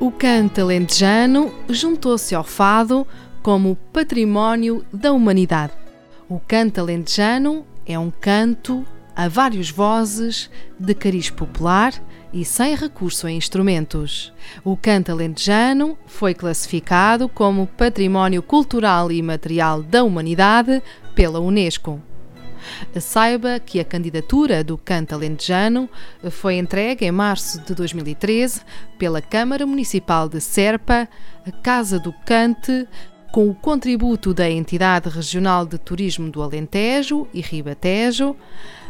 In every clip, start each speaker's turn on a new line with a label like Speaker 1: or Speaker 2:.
Speaker 1: O canto alentejano juntou-se ao fado como património da humanidade. O canto alentejano é um canto a várias vozes, de cariz popular e sem recurso a instrumentos. O canto alentejano foi classificado como Património Cultural e Material da Humanidade pela Unesco. Saiba que a candidatura do canto alentejano foi entregue em março de 2013 pela Câmara Municipal de Serpa, a Casa do Cante, com o contributo da Entidade Regional de Turismo do Alentejo e Ribatejo,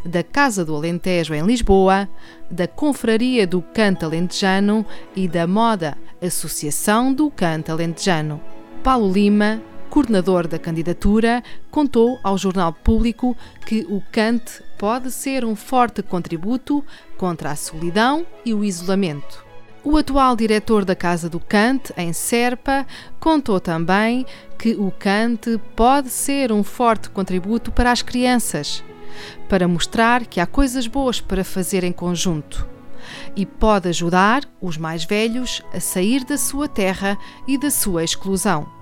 Speaker 1: da Casa do Alentejo em Lisboa, da Confraria do Canto Alentejano e da Moda Associação do Canto Alentejano. Paulo Lima, coordenador da candidatura, contou ao Jornal Público que o cante pode ser um forte contributo contra a solidão e o isolamento. O atual diretor da Casa do Cante, em Serpa, contou também que o cante pode ser um forte contributo para as crianças, para mostrar que há coisas boas para fazer em conjunto e pode ajudar os mais velhos a sair da sua terra e da sua exclusão.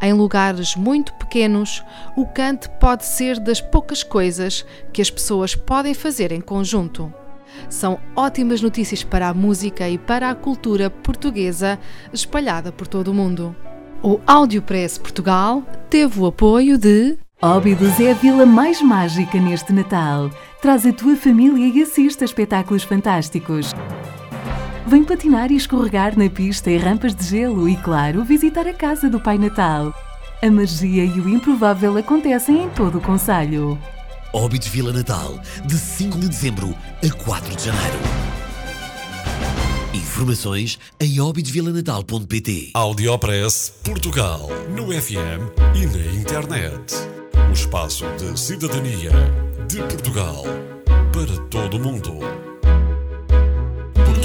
Speaker 1: Em lugares muito pequenos, o cante pode ser das poucas coisas que as pessoas podem fazer em conjunto. São ótimas notícias para a música e para a cultura portuguesa espalhada por todo o mundo. O Audiopress Portugal teve o apoio de
Speaker 2: Óbidos é a vila mais mágica neste Natal. Traz a tua família e assiste a espetáculos fantásticos. Vem patinar e escorregar na pista e rampas de gelo e, claro, visitar a casa do Pai Natal. A magia e o improvável acontecem em todo o Conselho.
Speaker 3: Óbidos Vila Natal, de 5 de dezembro a 4 de janeiro. Informações em obidosvilanatal.pt
Speaker 4: Audiopress Portugal. No FM e na internet. O espaço de cidadania de Portugal para todo o mundo.